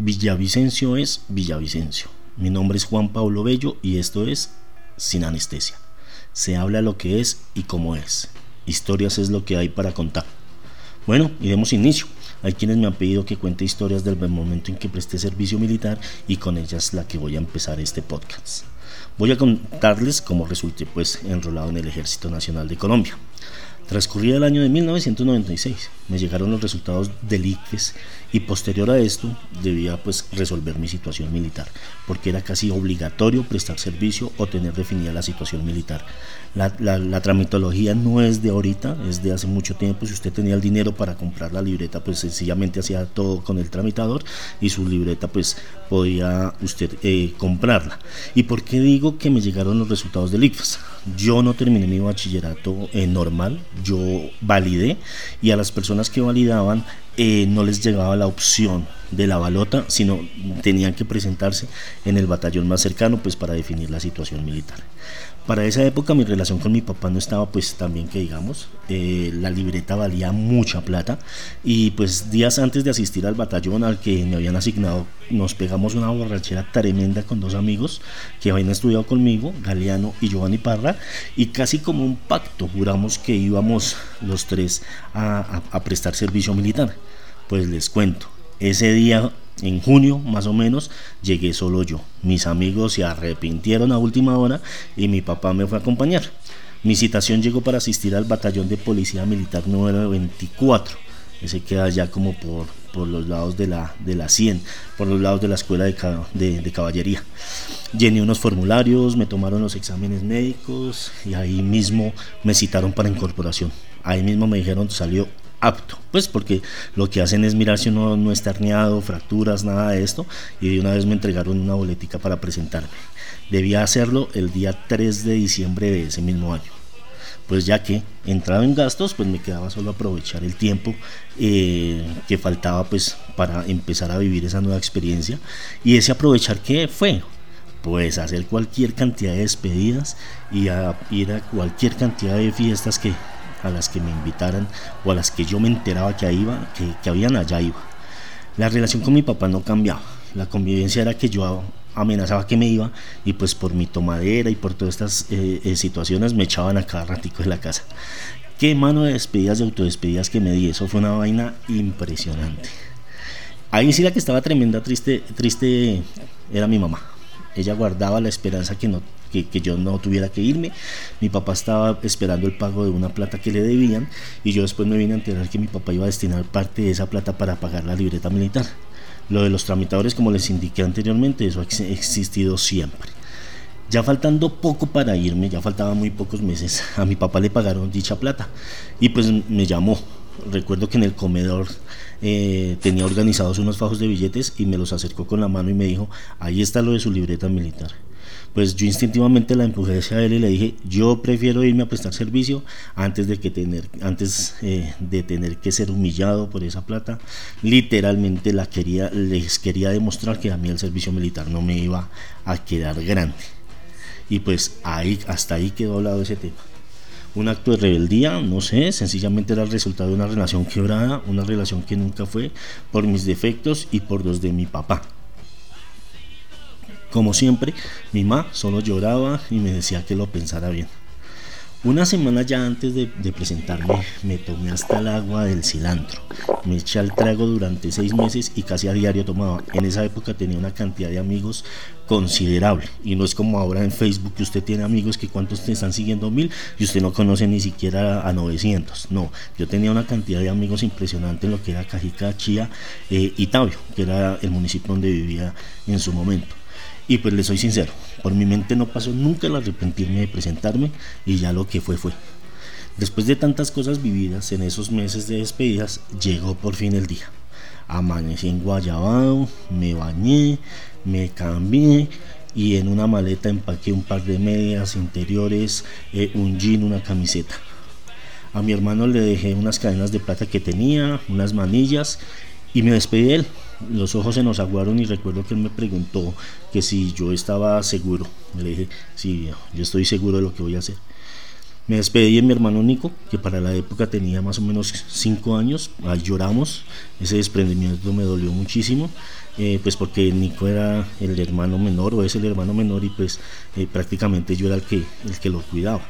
Villavicencio es Villavicencio. Mi nombre es Juan Pablo Bello y esto es Sin Anestesia. Se habla lo que es y cómo es. Historias es lo que hay para contar. Bueno, y demos inicio. Hay quienes me han pedido que cuente historias del momento en que presté servicio militar y con ellas la que voy a empezar este podcast. Voy a contarles cómo resulté pues enrolado en el Ejército Nacional de Colombia. Transcurría el año de 1996, me llegaron los resultados del ICFES y posterior a esto debía pues resolver mi situación militar, porque era casi obligatorio prestar servicio o tener definida la situación militar. La, la, tramitología no es de ahorita, es de hace mucho tiempo. Si usted tenía el dinero para comprar la libreta, pues sencillamente hacía todo con el tramitador y su libreta pues podía usted eh, comprarla. ¿Y por qué digo que me llegaron los resultados del ICFES? Yo no terminé mi bachillerato eh, normal, yo validé y a las personas que validaban eh, no les llegaba la opción de la balota, sino tenían que presentarse en el batallón más cercano pues para definir la situación militar. Para esa época mi relación con mi papá no estaba pues tan bien que digamos, eh, la libreta valía mucha plata y pues días antes de asistir al batallón al que me habían asignado nos pegamos una borrachera tremenda con dos amigos que habían estudiado conmigo, Galeano y Giovanni Parra, y casi como un pacto juramos que íbamos los tres a prestar servicio militar. Pues les cuento, ese día en junio más o menos llegué solo yo. Mis amigos se arrepintieron a última hora y mi papá me fue a acompañar. Mi citación llegó para asistir al batallón de policía militar número 24. Ese queda ya como por, por los lados de la, de la 100, por los lados de la escuela de, de, de caballería. Llené unos formularios, me tomaron los exámenes médicos y ahí mismo me citaron para incorporación. Ahí mismo me dijeron salió apto, pues porque lo que hacen es mirar si uno no está herniado, fracturas, nada de esto, y de una vez me entregaron una boletica para presentarme. Debía hacerlo el día 3 de diciembre de ese mismo año. Pues ya que entraba en gastos, pues me quedaba solo aprovechar el tiempo eh, que faltaba pues para empezar a vivir esa nueva experiencia. Y ese aprovechar qué fue, pues hacer cualquier cantidad de despedidas y a ir a cualquier cantidad de fiestas que a las que me invitaran o a las que yo me enteraba que, iba, que, que habían allá iba. La relación con mi papá no cambiaba. La convivencia era que yo amenazaba que me iba y pues por mi tomadera y por todas estas eh, eh, situaciones me echaban a cada ratico de la casa. Qué mano de despedidas y autodespedidas que me di, eso fue una vaina impresionante. Ahí sí la que estaba tremenda, triste, triste era mi mamá. Ella guardaba la esperanza que no que, yo no tuviera que irme. Mi papá estaba esperando el pago de una plata que le debían y yo después me vine a enterar que mi papá iba a destinar parte de esa plata para pagar la libreta militar. Lo de los tramitadores, como les indiqué anteriormente, eso ha existido siempre. Ya faltando poco para irme, ya faltaban muy pocos meses, a mi papá le pagaron dicha plata y pues me llamó. Recuerdo que en el comedor eh, tenía organizados unos fajos de billetes y me los acercó con la mano y me dijo, ahí está lo de su libreta militar pues yo instintivamente la empujé hacia él y le dije, yo prefiero irme a prestar servicio antes de que tener, antes eh, de tener que ser humillado por esa plata. Literalmente la quería, les quería demostrar que a mí el servicio militar no me iba a quedar grande. Y pues ahí, hasta ahí quedó hablado ese tema. Un acto de rebeldía, no sé, sencillamente era el resultado de una relación quebrada, una relación que nunca fue por mis defectos y por los de mi papá como siempre, mi mamá solo lloraba y me decía que lo pensara bien. Una semana ya antes de, presentarme, me tomé hasta el agua del cilantro. Me eché al trago durante seis meses y casi a diario tomaba. En esa época tenía una cantidad de amigos considerable. Y no es como ahora en Facebook que usted tiene amigos que cuántos te están siguiendo mil y usted no conoce ni siquiera a 900. No, yo tenía una cantidad de amigos impresionante en lo que era Cajica, Chía eh, y Tabio, que era el municipio donde vivía en su momento. Y pues le soy sincero, por mi mente no pasó nunca el arrepentirme de presentarme y ya lo que fue fue. Después de tantas cosas vividas en esos meses de despedidas, llegó por fin el día. Amanecí en Guayabao, me bañé, me cambié y en una maleta empaqué un par de medias interiores, eh, un jean, una camiseta. A mi hermano le dejé unas cadenas de plata que tenía, unas manillas y me despedí de él. Los ojos se nos aguaron y recuerdo que él me preguntó que si yo estaba seguro. Le dije, sí, yo estoy seguro de lo que voy a hacer. Me despedí de mi hermano Nico, que para la época tenía más o menos 5 años. Ahí lloramos. Ese desprendimiento me dolió muchísimo. Eh, pues porque Nico era el hermano menor o es el hermano menor y pues eh, prácticamente yo era el que, el que lo cuidaba.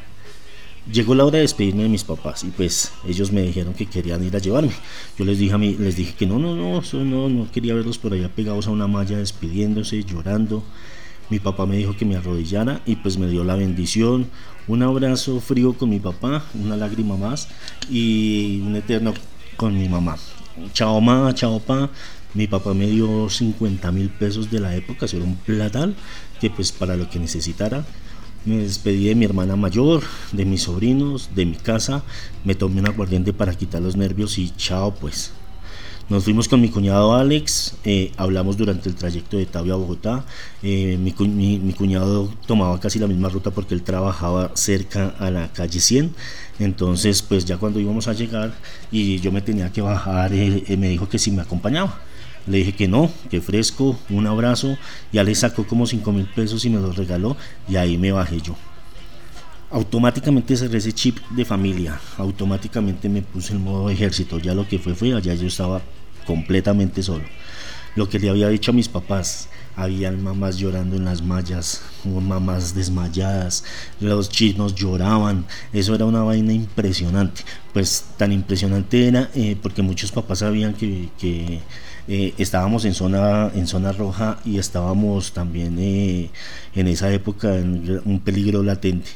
Llegó la hora de despedirme de mis papás y pues ellos me dijeron que querían ir a llevarme. Yo les dije a mí, les dije que no, no, no, no, no quería verlos por allá pegados a una malla despidiéndose, llorando. Mi papá me dijo que me arrodillara y pues me dio la bendición, un abrazo frío con mi papá, una lágrima más y un eterno con mi mamá. Chao ma, chao pa. Mi papá me dio 50 mil pesos de la época, era un platal que pues para lo que necesitara. Me despedí de mi hermana mayor, de mis sobrinos, de mi casa, me tomé un aguardiente para quitar los nervios y chao pues. Nos fuimos con mi cuñado Alex, eh, hablamos durante el trayecto de Tabio a Bogotá. Eh, mi, cuñado tomaba casi la misma ruta porque él trabajaba cerca a la calle 100. Entonces, pues ya cuando íbamos a llegar y yo me tenía que bajar, eh, me dijo que si me acompañaba. Le dije que no, que fresco, un abrazo. Ya le sacó como 5 mil pesos y me los regaló y ahí me bajé yo automáticamente cerré ese chip de familia, automáticamente me puse en modo ejército, ya lo que fue fue, allá yo estaba completamente solo. Lo que le había dicho a mis papás, habían mamás llorando en las mallas, mamás desmayadas, los chinos lloraban, eso era una vaina impresionante. Pues tan impresionante era eh, porque muchos papás sabían que, eh, estábamos en zona, en zona roja y estábamos también eh, en esa época en un peligro latente.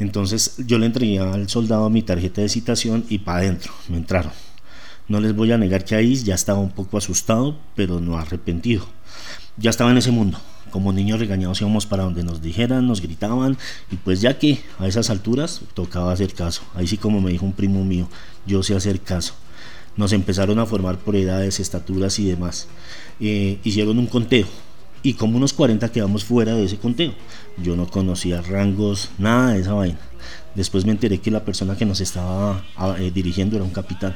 Entonces yo le entregué al soldado mi tarjeta de citación y para adentro, me entraron. No les voy a negar que ahí ya estaba un poco asustado, pero no arrepentido. Ya estaba en ese mundo. Como niños regañados íbamos para donde nos dijeran, nos gritaban, y pues ya que a esas alturas tocaba hacer caso. Ahí sí como me dijo un primo mío, yo sé hacer caso. Nos empezaron a formar por edades, estaturas y demás. Eh, hicieron un conteo y como unos 40 quedamos fuera de ese conteo. Yo no conocía rangos, nada de esa vaina. Después me enteré que la persona que nos estaba ah, eh, dirigiendo era un capitán.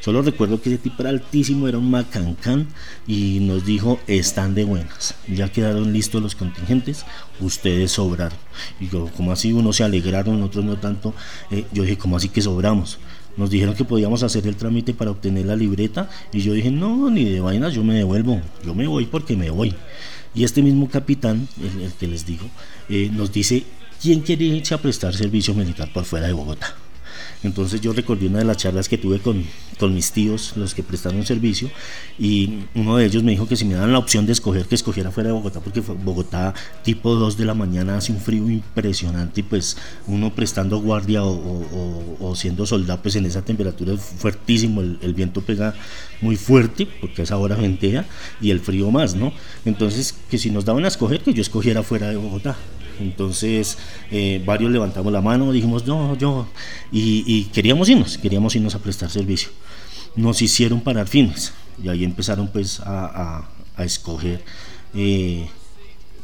Solo recuerdo que ese tipo era altísimo, era un macancán y nos dijo, están de buenas. Ya quedaron listos los contingentes, ustedes sobraron. Y yo, como así? Unos se alegraron, otros no tanto. Eh, yo dije, ¿cómo así que sobramos? Nos dijeron que podíamos hacer el trámite para obtener la libreta y yo dije, no, ni de vainas, yo me devuelvo, yo me voy porque me voy. Y este mismo capitán, el, que les digo, eh, nos dice, ¿quién quiere irse a prestar servicio militar por fuera de Bogotá? Entonces yo recordé una de las charlas que tuve con, con mis tíos, los que prestaron servicio, y uno de ellos me dijo que si me dan la opción de escoger, que escogiera fuera de Bogotá, porque Bogotá tipo 2 de la mañana hace un frío impresionante y pues uno prestando guardia o, siendo soldado, pues en esa temperatura es fuertísimo, el, el, viento pega muy fuerte, porque a esa hora ventea, y el frío más, ¿no? Entonces que si nos daban a escoger, que yo escogiera fuera de Bogotá. Entonces, eh, varios levantamos la mano, dijimos, no, yo, y, queríamos irnos, queríamos irnos a prestar servicio. Nos hicieron parar fines, y ahí empezaron pues a, escoger eh,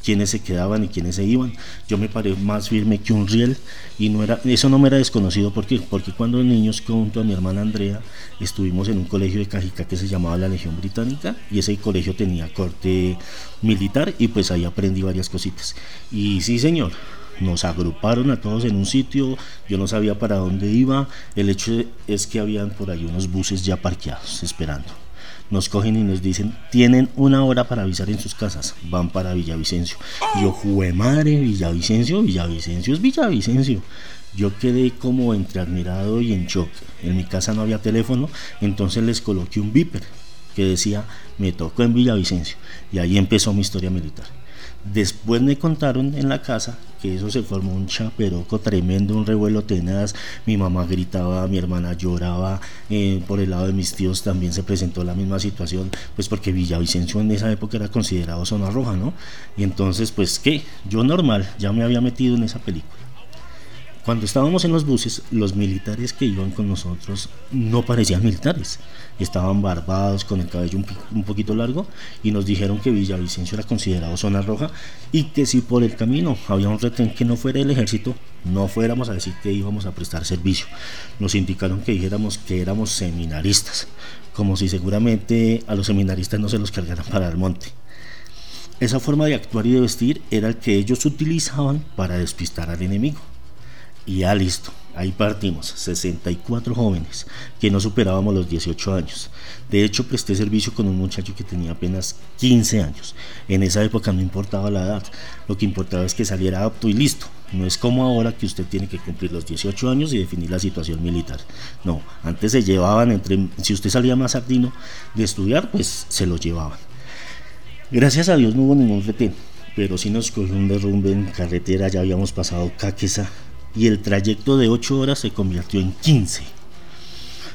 quiénes se quedaban y quiénes se iban. Yo me paré más firme que un riel y no era, eso no me era desconocido porque, porque cuando niños junto a mi hermana Andrea estuvimos en un colegio de Cajica que se llamaba la Legión Británica y ese colegio tenía corte militar y pues ahí aprendí varias cositas. Y sí señor, nos agruparon a todos en un sitio, yo no sabía para dónde iba, el hecho es que habían por ahí unos buses ya parqueados esperando nos cogen y nos dicen, tienen una hora para avisar en sus casas, van para Villavicencio. yo, jugué madre, Villavicencio, Villavicencio es Villavicencio. Yo quedé como entre admirado y en shock. En mi casa no había teléfono, entonces les coloqué un viper que decía, me tocó en Villavicencio. Y ahí empezó mi historia militar. Después me contaron en la casa que eso se formó un chaperoco tremendo, un revuelo tenaz. Mi mamá gritaba, mi hermana lloraba. Eh, por el lado de mis tíos también se presentó la misma situación, pues porque Villavicencio en esa época era considerado zona roja, ¿no? Y entonces, pues, ¿qué? Yo normal, ya me había metido en esa película. Cuando estábamos en los buses, los militares que iban con nosotros no parecían militares. Estaban barbados, con el cabello un, poquito largo, y nos dijeron que Villavicencio era considerado zona roja y que si por el camino había un retén que no fuera el ejército, no fuéramos a decir que íbamos a prestar servicio. Nos indicaron que dijéramos que éramos seminaristas, como si seguramente a los seminaristas no se los cargaran para el monte. Esa forma de actuar y de vestir era el que ellos utilizaban para despistar al enemigo Y ya listo, ahí partimos, 64 jóvenes que no superábamos los 18 años. De hecho, presté servicio con un muchacho que tenía apenas 15 años. En esa época no importaba la edad, lo que importaba es que saliera apto y listo. No es como ahora que usted tiene que cumplir los 18 años y definir la situación militar. No, antes se llevaban entre, si usted salía más sardino de estudiar, pues se lo llevaban. Gracias a Dios no hubo ningún retén, pero sí nos cogió un derrumbe en carretera, ya habíamos pasado Caquesa y el trayecto de 8 horas se convirtió en 15.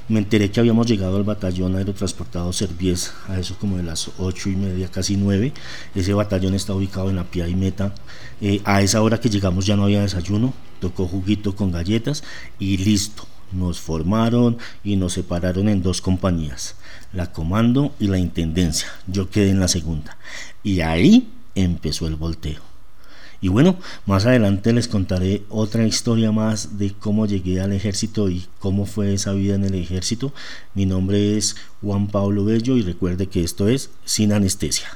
Me enteré que habíamos llegado al batallón aerotransportado Servies a eso como de las 8 y media, casi 9. Ese batallón está ubicado en la Pía y Meta. Eh, a esa hora que llegamos ya no había desayuno, tocó juguito con galletas y listo. Nos formaron y nos separaron en dos compañías, la comando y la intendencia. Yo quedé en la segunda. Y ahí empezó el volteo. Y bueno, más adelante les contaré otra historia más de cómo llegué al ejército y cómo fue esa vida en el ejército. Mi nombre es Juan Pablo Bello y recuerde que esto es sin anestesia.